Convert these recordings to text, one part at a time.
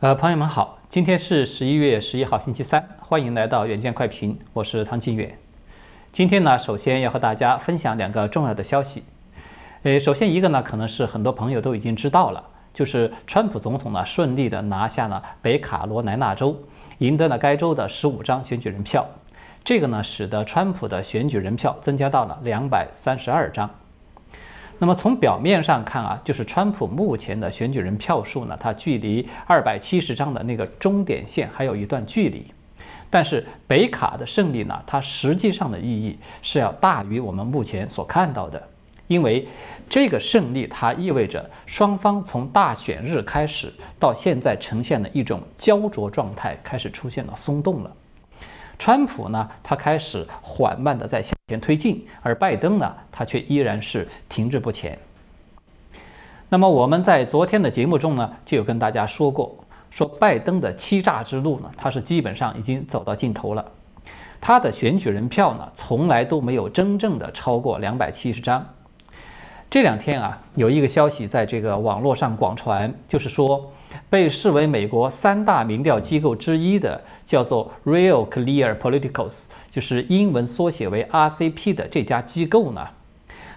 呃，朋友们好，今天是十一月十一号，星期三，欢迎来到远见快评，我是汤金远。今天呢，首先要和大家分享两个重要的消息。呃，首先一个呢，可能是很多朋友都已经知道了，就是川普总统呢顺利的拿下了北卡罗来纳州，赢得了该州的十五张选举人票，这个呢使得川普的选举人票增加到了两百三十二张。那么从表面上看啊，就是川普目前的选举人票数呢，它距离二百七十张的那个终点线还有一段距离。但是北卡的胜利呢，它实际上的意义是要大于我们目前所看到的，因为这个胜利它意味着双方从大选日开始到现在呈现的一种焦灼状态开始出现了松动了。川普呢，他开始缓慢地在向前推进，而拜登呢，他却依然是停滞不前。那么我们在昨天的节目中呢，就有跟大家说过，说拜登的欺诈之路呢，他是基本上已经走到尽头了。他的选举人票呢，从来都没有真正的超过两百七十张。这两天啊，有一个消息在这个网络上广传，就是说。被视为美国三大民调机构之一的叫做 Real Clear Politicals，就是英文缩写为 RCP 的这家机构呢，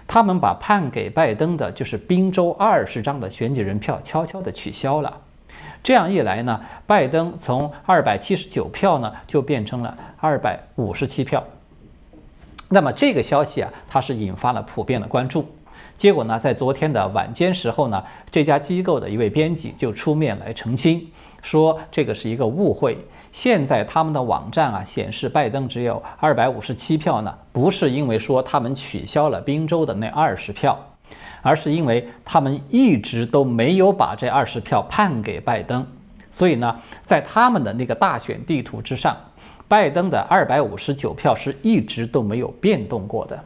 他们把判给拜登的就是宾州二十张的选举人票悄悄地取消了。这样一来呢，拜登从二百七十九票呢就变成了二百五十七票。那么这个消息啊，它是引发了普遍的关注。结果呢，在昨天的晚间时候呢，这家机构的一位编辑就出面来澄清，说这个是一个误会。现在他们的网站啊显示拜登只有二百五十七票呢，不是因为说他们取消了宾州的那二十票，而是因为他们一直都没有把这二十票判给拜登。所以呢，在他们的那个大选地图之上，拜登的二百五十九票是一直都没有变动过的。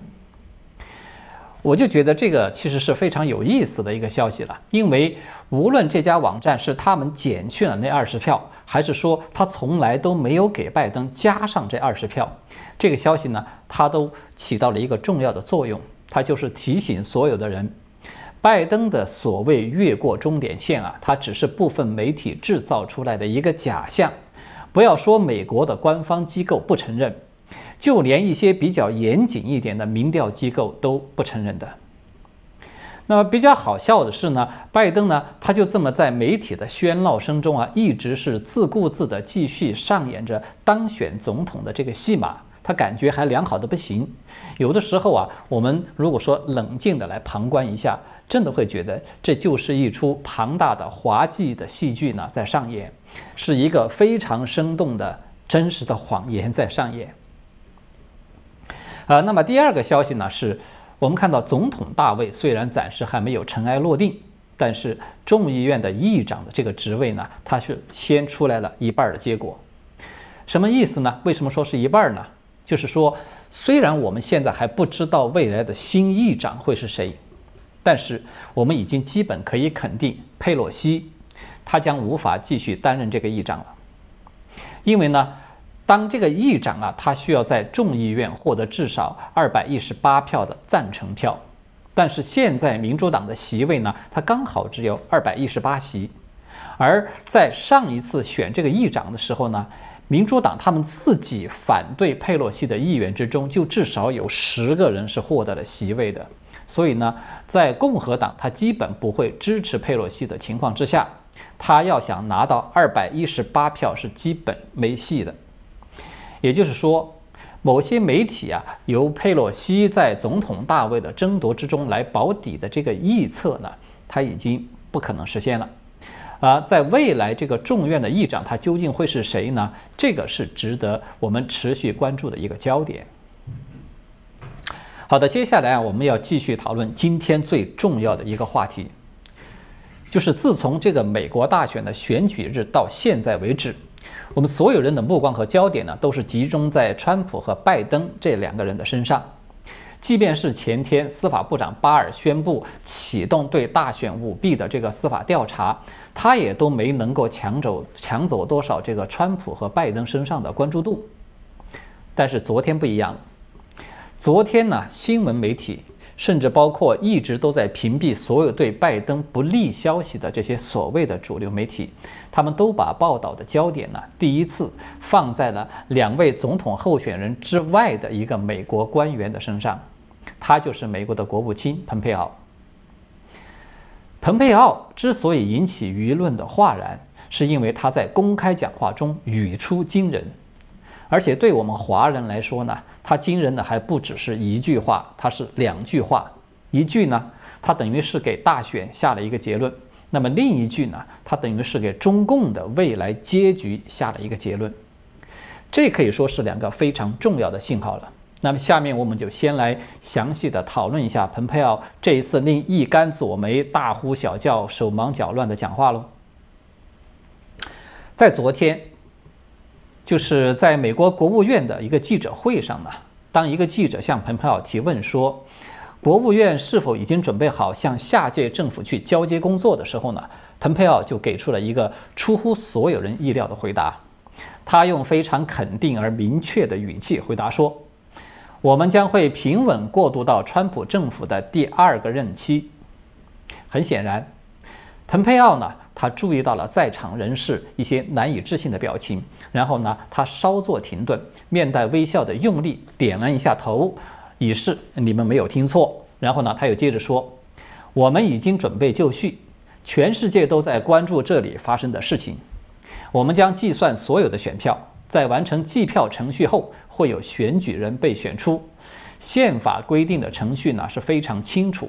我就觉得这个其实是非常有意思的一个消息了，因为无论这家网站是他们减去了那二十票，还是说他从来都没有给拜登加上这二十票，这个消息呢，它都起到了一个重要的作用，它就是提醒所有的人，拜登的所谓越过终点线啊，它只是部分媒体制造出来的一个假象，不要说美国的官方机构不承认。就连一些比较严谨一点的民调机构都不承认的。那么比较好笑的是呢，拜登呢，他就这么在媒体的喧闹声中啊，一直是自顾自地继续上演着当选总统的这个戏码，他感觉还良好的不行。有的时候啊，我们如果说冷静的来旁观一下，真的会觉得这就是一出庞大的滑稽的戏剧呢在上演，是一个非常生动的真实的谎言在上演。呃，那么第二个消息呢，是我们看到总统大位虽然暂时还没有尘埃落定，但是众议院的议长的这个职位呢，它是先出来了一半的结果。什么意思呢？为什么说是一半呢？就是说，虽然我们现在还不知道未来的新议长会是谁，但是我们已经基本可以肯定，佩洛西他将无法继续担任这个议长了，因为呢。当这个议长啊，他需要在众议院获得至少二百一十八票的赞成票，但是现在民主党的席位呢，他刚好只有二百一十八席，而在上一次选这个议长的时候呢，民主党他们自己反对佩洛西的议员之中，就至少有十个人是获得了席位的，所以呢，在共和党他基本不会支持佩洛西的情况之下，他要想拿到二百一十八票是基本没戏的。也就是说，某些媒体啊，由佩洛西在总统大位的争夺之中来保底的这个预测呢，它已经不可能实现了。而在未来这个众院的议长，他究竟会是谁呢？这个是值得我们持续关注的一个焦点。好的，接下来啊，我们要继续讨论今天最重要的一个话题，就是自从这个美国大选的选举日到现在为止。我们所有人的目光和焦点呢，都是集中在川普和拜登这两个人的身上。即便是前天司法部长巴尔宣布启动对大选舞弊的这个司法调查，他也都没能够抢走抢走多少这个川普和拜登身上的关注度。但是昨天不一样了，昨天呢，新闻媒体甚至包括一直都在屏蔽所有对拜登不利消息的这些所谓的主流媒体，他们都把报道的焦点呢，第一次放在了两位总统候选人之外的一个美国官员的身上，他就是美国的国务卿蓬佩奥。蓬佩奥之所以引起舆论的哗然，是因为他在公开讲话中语出惊人。而且对我们华人来说呢，他惊人的还不只是一句话，他是两句话。一句呢，他等于是给大选下了一个结论；那么另一句呢，他等于是给中共的未来结局下了一个结论。这可以说是两个非常重要的信号了。那么下面我们就先来详细的讨论一下蓬佩奥这一次令一干左媒大呼小叫、手忙脚乱的讲话喽。在昨天。就是在美国国务院的一个记者会上呢，当一个记者向蓬佩奥提问说，国务院是否已经准备好向下届政府去交接工作的时候呢，蓬佩奥就给出了一个出乎所有人意料的回答。他用非常肯定而明确的语气回答说：“我们将会平稳过渡到川普政府的第二个任期。”很显然。蓬佩奥呢，他注意到了在场人士一些难以置信的表情，然后呢，他稍作停顿，面带微笑的用力点了一下头，以示你们没有听错。然后呢，他又接着说：“我们已经准备就绪，全世界都在关注这里发生的事情。我们将计算所有的选票，在完成计票程序后，会有选举人被选出。宪法规定的程序呢是非常清楚。”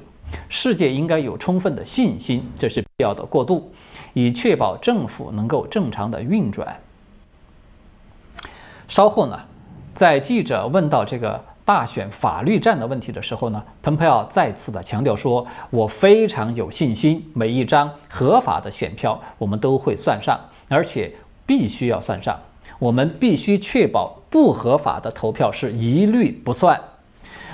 世界应该有充分的信心，这是必要的过渡，以确保政府能够正常的运转。稍后呢，在记者问到这个大选法律战的问题的时候呢，蓬佩奥再次的强调说：“我非常有信心，每一张合法的选票我们都会算上，而且必须要算上。我们必须确保不合法的投票是一律不算。”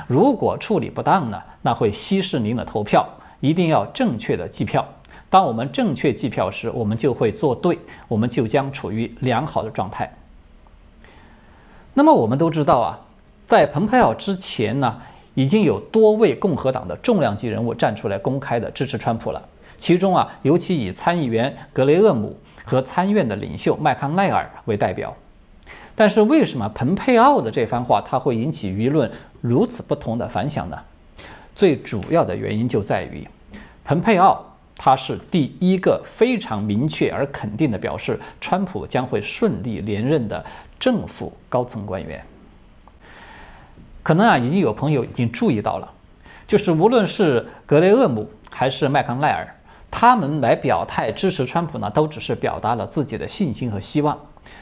如果处理不当呢，那会稀释您的投票。一定要正确的计票。当我们正确计票时，我们就会做对，我们就将处于良好的状态。那么我们都知道啊，在蓬佩奥之前呢，已经有多位共和党的重量级人物站出来公开的支持川普了。其中啊，尤其以参议员格雷厄姆和参院的领袖麦康奈尔为代表。但是为什么蓬佩奥的这番话他会引起舆论如此不同的反响呢？最主要的原因就在于，蓬佩奥他是第一个非常明确而肯定的表示川普将会顺利连任的政府高层官员。可能啊，已经有朋友已经注意到了，就是无论是格雷厄姆还是麦康奈尔，他们来表态支持川普呢，都只是表达了自己的信心和希望。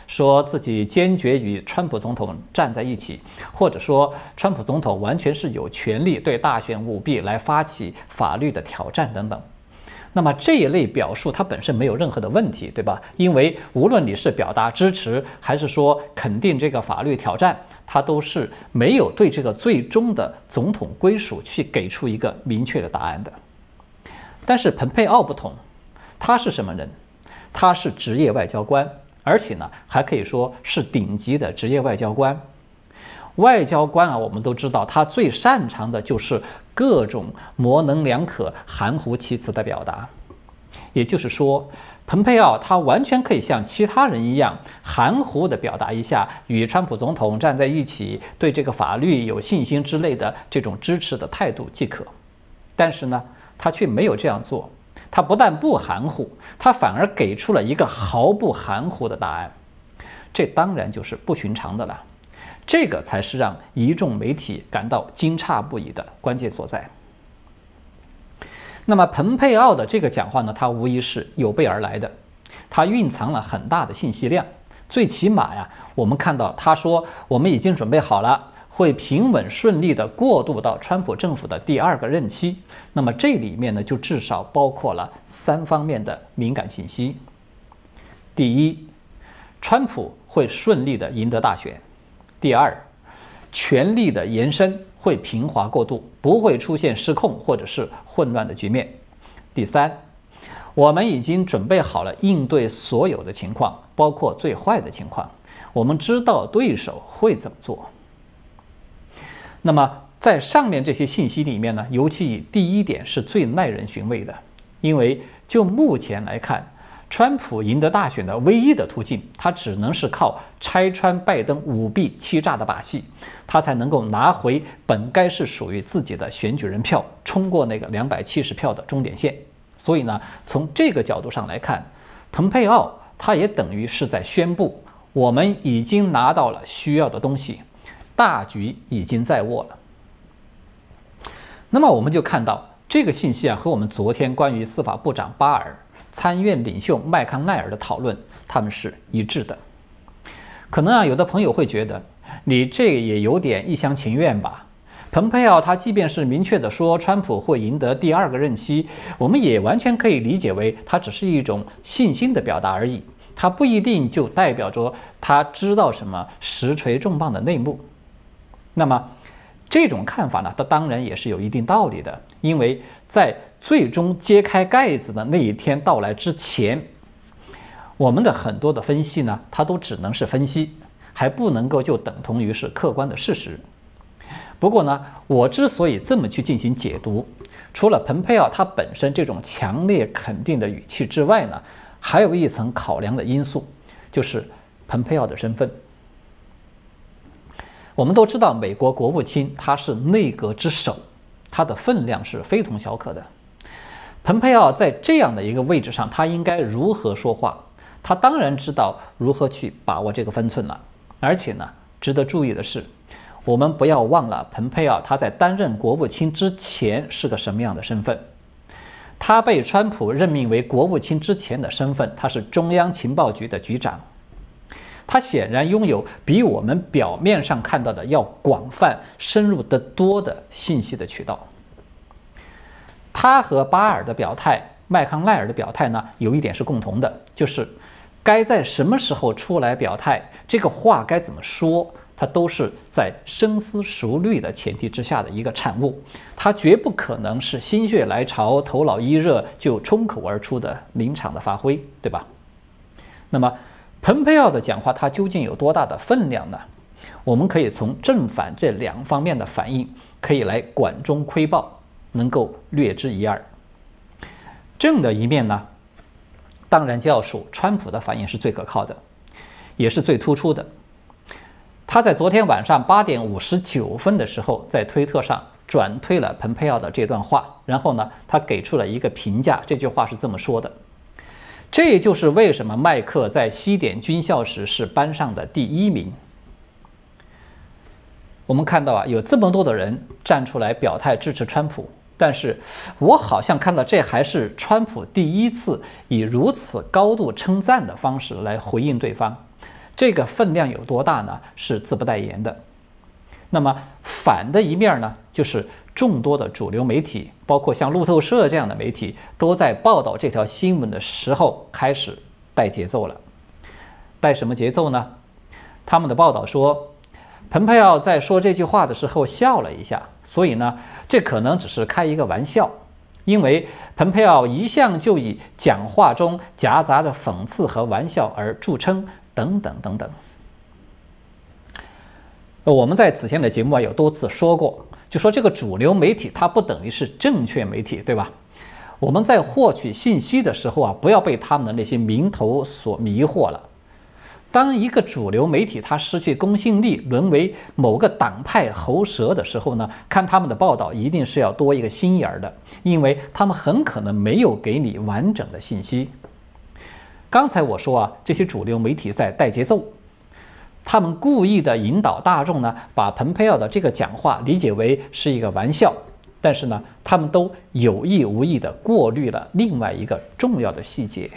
说自己坚决与川普总统站在一起，或者说川普总统完全是有权利对大选舞弊来发起法律的挑战等等。那么这一类表述它本身没有任何的问题，对吧？因为无论你是表达支持还是说肯定这个法律挑战，它都是没有对这个最终的总统归属去给出一个明确的答案的。但是蓬佩奥不同，他是什么人？他是职业外交官。而且呢，还可以说是顶级的职业外交官。外交官啊，我们都知道，他最擅长的就是各种模棱两可、含糊其辞的表达。也就是说，蓬佩奥他完全可以像其他人一样，含糊地表达一下与川普总统站在一起、对这个法律有信心之类的这种支持的态度即可。但是呢，他却没有这样做。他不但不含糊，他反而给出了一个毫不含糊的答案，这当然就是不寻常的了。这个才是让一众媒体感到惊诧不已的关键所在。那么，蓬佩奥的这个讲话呢，他无疑是有备而来的，他蕴藏了很大的信息量。最起码呀，我们看到他说：“我们已经准备好了。”会平稳顺利地过渡到川普政府的第二个任期。那么这里面呢，就至少包括了三方面的敏感信息。第一，川普会顺利地赢得大选；第二，权力的延伸会平滑过渡，不会出现失控或者是混乱的局面；第三，我们已经准备好了应对所有的情况，包括最坏的情况。我们知道对手会怎么做。那么在上面这些信息里面呢，尤其以第一点是最耐人寻味的，因为就目前来看，川普赢得大选的唯一的途径，他只能是靠拆穿拜登舞弊欺诈的把戏，他才能够拿回本该是属于自己的选举人票，冲过那个两百七十票的终点线。所以呢，从这个角度上来看，蓬佩奥他也等于是在宣布，我们已经拿到了需要的东西，大局已经在握了。那么我们就看到这个信息啊，和我们昨天关于司法部长巴尔、参院领袖麦康奈尔的讨论，他们是一致的。可能啊，有的朋友会觉得，你这也有点一厢情愿吧？蓬佩奥他即便是明确的说川普会赢得第二个任期，我们也完全可以理解为他只是一种信心的表达而已，他不一定就代表着他知道什么实锤重磅的内幕。那么。这种看法呢，它当然也是有一定道理的，因为在最终揭开盖子的那一天到来之前，我们的很多的分析呢，它都只能是分析，还不能够就等同于是客观的事实。不过呢，我之所以这么去进行解读，除了蓬佩奥他本身这种强烈肯定的语气之外呢，还有一层考量的因素，就是蓬佩奥的身份。我们都知道，美国国务卿他是内阁之首，他的分量是非同小可的。蓬佩奥在这样的一个位置上，他应该如何说话？他当然知道如何去把握这个分寸了。而且呢，值得注意的是，我们不要忘了，蓬佩奥他在担任国务卿之前是个什么样的身份？他被川普任命为国务卿之前的身份，他是中央情报局的局长。他显然拥有比我们表面上看到的要广泛、深入得多的信息的渠道。他和巴尔的表态、麦康奈尔的表态呢，有一点是共同的，就是该在什么时候出来表态，这个话该怎么说，他都是在深思熟虑的前提之下的一个产物。他绝不可能是心血来潮、头脑一热就冲口而出的临场的发挥，对吧？那么。蓬佩奥的讲话，他究竟有多大的分量呢？我们可以从正反这两方面的反应，可以来管中窥豹，能够略知一二。正的一面呢，当然就要数川普的反应是最可靠的，也是最突出的。他在昨天晚上八点五十九分的时候，在推特上转推了蓬佩奥的这段话，然后呢，他给出了一个评价，这句话是这么说的。这就是为什么麦克在西点军校时是班上的第一名。我们看到啊，有这么多的人站出来表态支持川普，但是我好像看到这还是川普第一次以如此高度称赞的方式来回应对方，这个分量有多大呢？是自不代言的。那么反的一面呢，就是众多的主流媒体，包括像路透社这样的媒体，都在报道这条新闻的时候开始带节奏了。带什么节奏呢？他们的报道说，蓬佩奥在说这句话的时候笑了一下，所以呢，这可能只是开一个玩笑，因为蓬佩奥一向就以讲话中夹杂着讽刺和玩笑而著称，等等等等。我们在此前的节目啊有多次说过，就说这个主流媒体它不等于是正确媒体，对吧？我们在获取信息的时候啊，不要被他们的那些名头所迷惑了。当一个主流媒体它失去公信力，沦为某个党派喉舌的时候呢，看他们的报道一定是要多一个心眼儿的，因为他们很可能没有给你完整的信息。刚才我说啊，这些主流媒体在带节奏。他们故意的引导大众呢，把蓬佩奥的这个讲话理解为是一个玩笑，但是呢，他们都有意无意的过滤了另外一个重要的细节，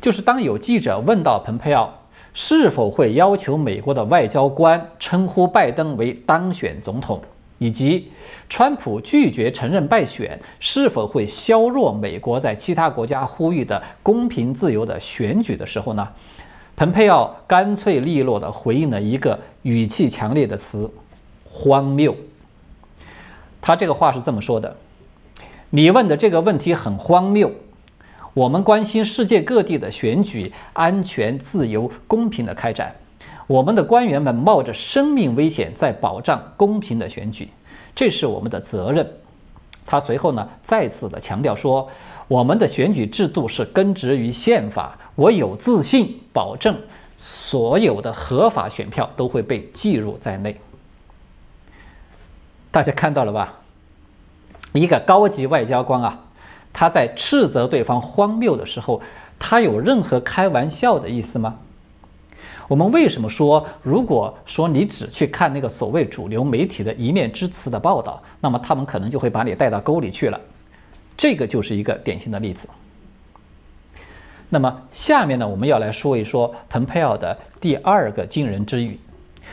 就是当有记者问到蓬佩奥是否会要求美国的外交官称呼拜登为当选总统，以及川普拒绝承认败选是否会削弱美国在其他国家呼吁的公平自由的选举的时候呢？蓬佩奥干脆利落地回应了一个语气强烈的词：“荒谬。”他这个话是这么说的：“你问的这个问题很荒谬。我们关心世界各地的选举安全、自由、公平的开展。我们的官员们冒着生命危险在保障公平的选举，这是我们的责任。他随后呢，再次的强调说，我们的选举制度是根植于宪法，我有自信保证所有的合法选票都会被计入在内。大家看到了吧？一个高级外交官啊，他在斥责对方荒谬的时候，他有任何开玩笑的意思吗？我们为什么说，如果说你只去看那个所谓主流媒体的一面之词的报道，那么他们可能就会把你带到沟里去了。这个就是一个典型的例子。那么下面呢，我们要来说一说蓬佩奥的第二个惊人之语，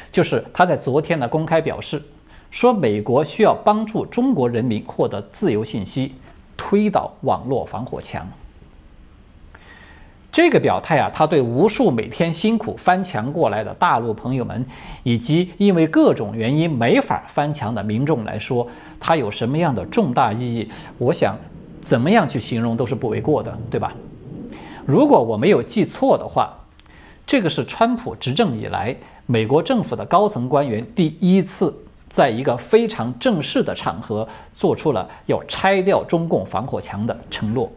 就是他在昨天呢公开表示。说美国需要帮助中国人民获得自由信息，推倒网络防火墙。这个表态啊，他对无数每天辛苦翻墙过来的大陆朋友们，以及因为各种原因没法翻墙的民众来说，他有什么样的重大意义？我想，怎么样去形容都是不为过的，对吧？如果我没有记错的话，这个是川普执政以来美国政府的高层官员第一次。在一个非常正式的场合，做出了要拆掉中共防火墙的承诺。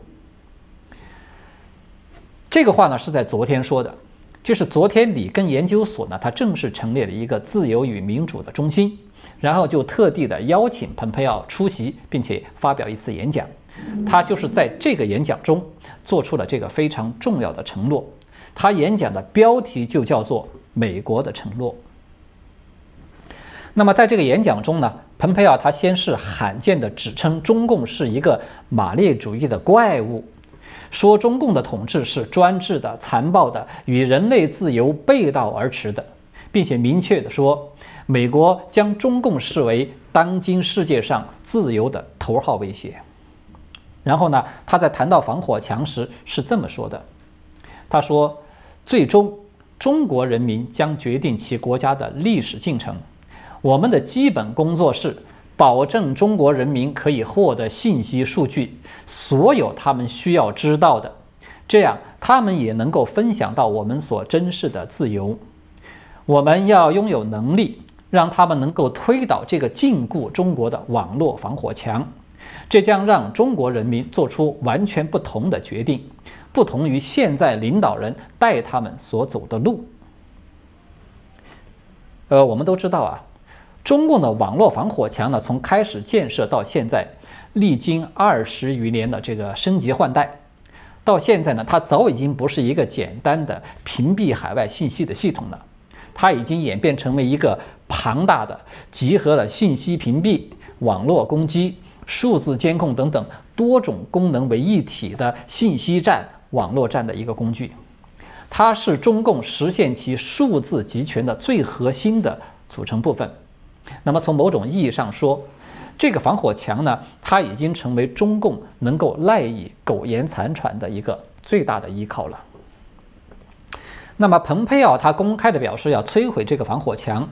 这个话呢是在昨天说的，就是昨天里根研究所呢，它正式成立了一个自由与民主的中心，然后就特地的邀请蓬佩奥出席，并且发表一次演讲。他就是在这个演讲中做出了这个非常重要的承诺。他演讲的标题就叫做“美国的承诺”。那么在这个演讲中呢，蓬佩奥他先是罕见的指称中共是一个马列主义的怪物，说中共的统治是专制的、残暴的，与人类自由背道而驰的，并且明确的说，美国将中共视为当今世界上自由的头号威胁。然后呢，他在谈到防火墙时是这么说的，他说，最终中国人民将决定其国家的历史进程。我们的基本工作是保证中国人民可以获得信息数据，所有他们需要知道的，这样他们也能够分享到我们所珍视的自由。我们要拥有能力，让他们能够推倒这个禁锢中国的网络防火墙，这将让中国人民做出完全不同的决定，不同于现在领导人带他们所走的路。呃，我们都知道啊。中共的网络防火墙呢，从开始建设到现在，历经二十余年的这个升级换代，到现在呢，它早已经不是一个简单的屏蔽海外信息的系统了，它已经演变成为一个庞大的集合了信息屏蔽、网络攻击、数字监控等等多种功能为一体的信息战、网络战的一个工具。它是中共实现其数字集权的最核心的组成部分。那么从某种意义上说，这个防火墙呢，它已经成为中共能够赖以苟延残喘的一个最大的依靠了。那么蓬佩奥他公开的表示要摧毁这个防火墙，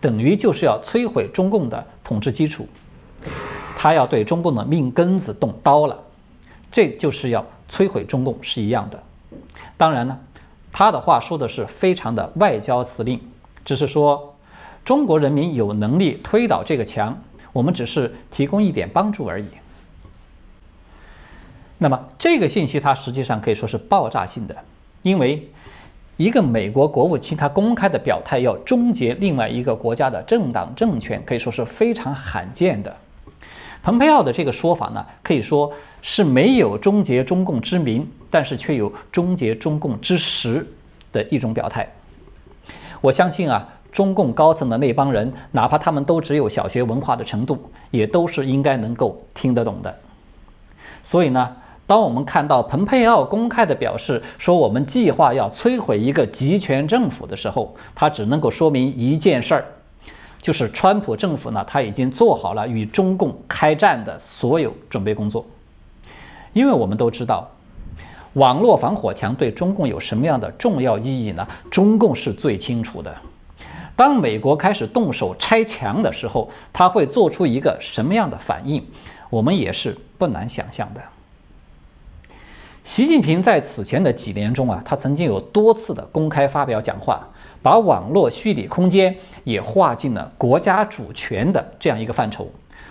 等于就是要摧毁中共的统治基础，他要对中共的命根子动刀了，这就是要摧毁中共是一样的。当然呢，他的话说的是非常的外交辞令，只是说。中国人民有能力推倒这个墙，我们只是提供一点帮助而已。那么，这个信息它实际上可以说是爆炸性的，因为一个美国国务卿他公开的表态要终结另外一个国家的政党政权，可以说是非常罕见的。蓬佩奥的这个说法呢，可以说是没有终结中共之名，但是却有终结中共之实的一种表态。我相信啊。中共高层的那帮人，哪怕他们都只有小学文化的程度，也都是应该能够听得懂的。所以呢，当我们看到蓬佩奥公开的表示说我们计划要摧毁一个集权政府的时候，他只能够说明一件事儿，就是川普政府呢，他已经做好了与中共开战的所有准备工作。因为我们都知道，网络防火墙对中共有什么样的重要意义呢？中共是最清楚的。当美国开始动手拆墙的时候，他会做出一个什么样的反应？我们也是不难想象的。习近平在此前的几年中啊，他曾经有多次的公开发表讲话，把网络虚拟空间也划进了国家主权的这样一个范畴。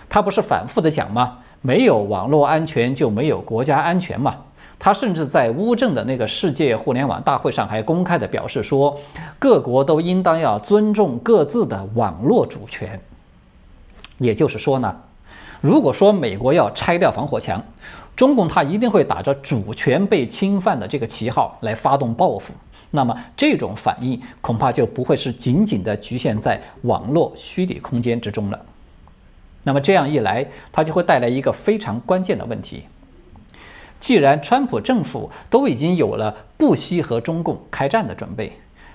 他不是反复的讲吗？没有网络安全就没有国家安全嘛。他甚至在乌镇的那个世界互联网大会上还公开的表示说，各国都应当要尊重各自的网络主权。也就是说呢，如果说美国要拆掉防火墙，中共他一定会打着主权被侵犯的这个旗号来发动报复。那么这种反应恐怕就不会是仅仅的局限在网络虚拟空间之中了。那么这样一来，它就会带来一个非常关键的问题。既然川普政府都已经有了不惜和中共开战的准备，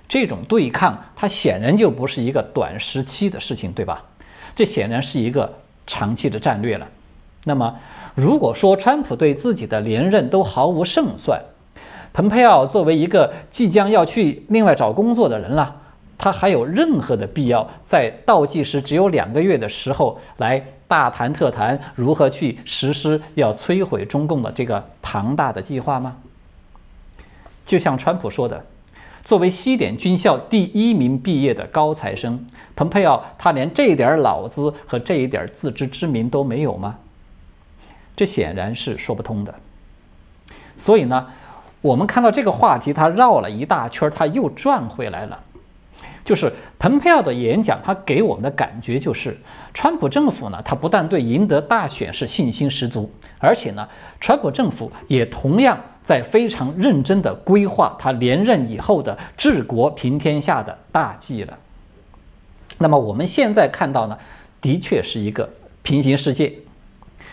这种对抗它显然就不是一个短时期的事情，对吧？这显然是一个长期的战略了。那么，如果说川普对自己的连任都毫无胜算，蓬佩奥作为一个即将要去另外找工作的人了，他还有任何的必要在倒计时只有两个月的时候来？大谈特谈如何去实施要摧毁中共的这个庞大的计划吗？就像川普说的，作为西点军校第一名毕业的高材生，蓬佩奥他连这点脑子和这一点自知之明都没有吗？这显然是说不通的。所以呢，我们看到这个话题，它绕了一大圈，它又转回来了。就是蓬佩奥的演讲，他给我们的感觉就是，川普政府呢，他不但对赢得大选是信心十足，而且呢，川普政府也同样在非常认真地规划他连任以后的治国平天下的大计了。那么我们现在看到呢，的确是一个平行世界，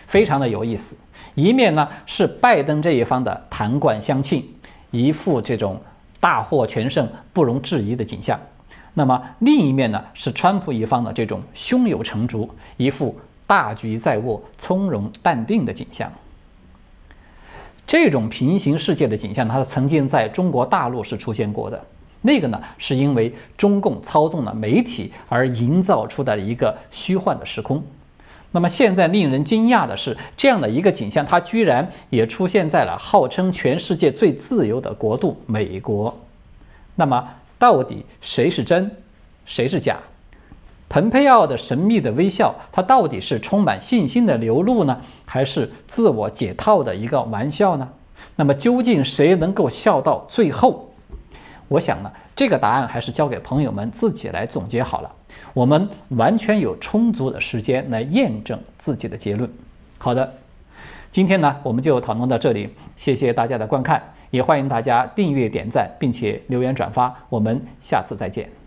非常的有意思。一面呢是拜登这一方的弹冠相庆，一副这种大获全胜、不容置疑的景象。那么另一面呢，是川普一方的这种胸有成竹、一副大局在握、从容淡定的景象。这种平行世界的景象，它曾经在中国大陆是出现过的。那个呢，是因为中共操纵了媒体而营造出的一个虚幻的时空。那么现在令人惊讶的是，这样的一个景象，它居然也出现在了号称全世界最自由的国度——美国。那么。到底谁是真，谁是假？蓬佩奥的神秘的微笑，他到底是充满信心的流露呢，还是自我解套的一个玩笑呢？那么究竟谁能够笑到最后？我想呢，这个答案还是交给朋友们自己来总结好了。我们完全有充足的时间来验证自己的结论。好的，今天呢，我们就讨论到这里，谢谢大家的观看。也欢迎大家订阅、点赞，并且留言转发。我们下次再见。